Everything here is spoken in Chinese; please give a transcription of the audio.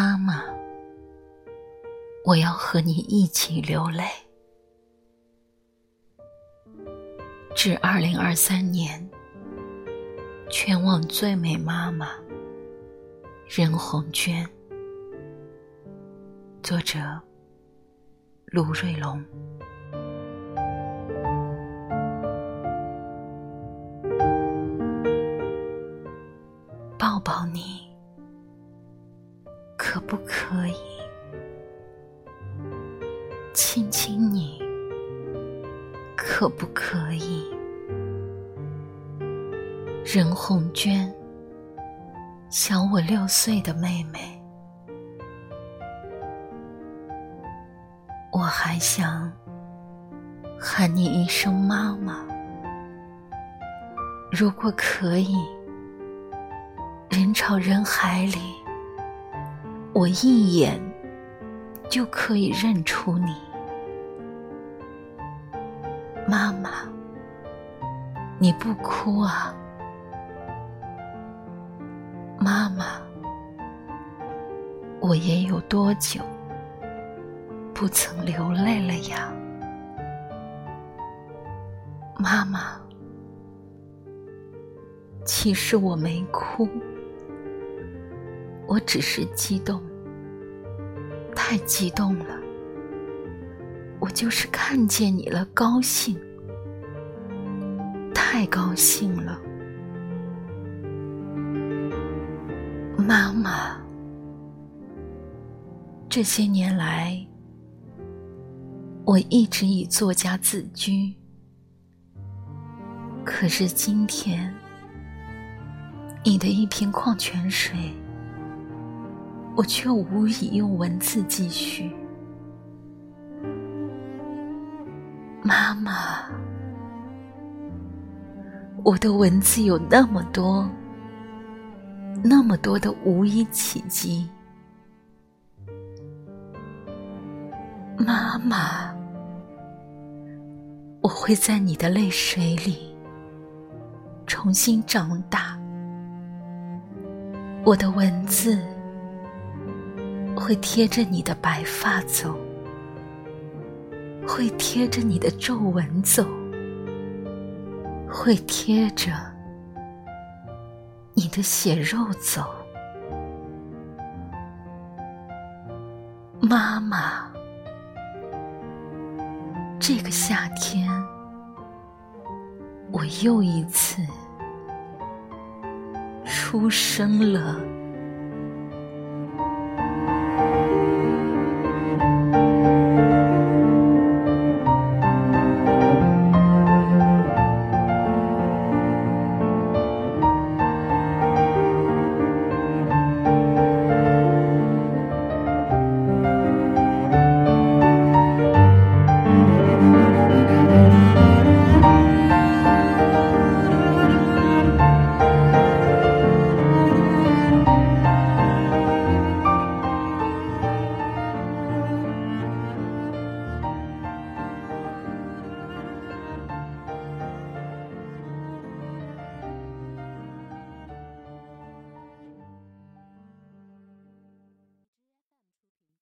妈妈，我要和你一起流泪。致二零二三年全网最美妈妈任红娟，作者卢瑞龙。抱抱你。不可以亲亲你？可不可以？任红娟，小我六岁的妹妹，我还想喊你一声妈妈。如果可以，人潮人海里。我一眼就可以认出你，妈妈，你不哭啊？妈妈，我也有多久不曾流泪了呀？妈妈，其实我没哭。我只是激动，太激动了。我就是看见你了，高兴，太高兴了。妈妈，这些年来，我一直以作家自居，可是今天，你的一瓶矿泉水。我却无以用文字继续。妈妈，我的文字有那么多，那么多的无以企及。妈妈，我会在你的泪水里重新长大。我的文字。会贴着你的白发走，会贴着你的皱纹走，会贴着你的血肉走。妈妈，这个夏天，我又一次出生了。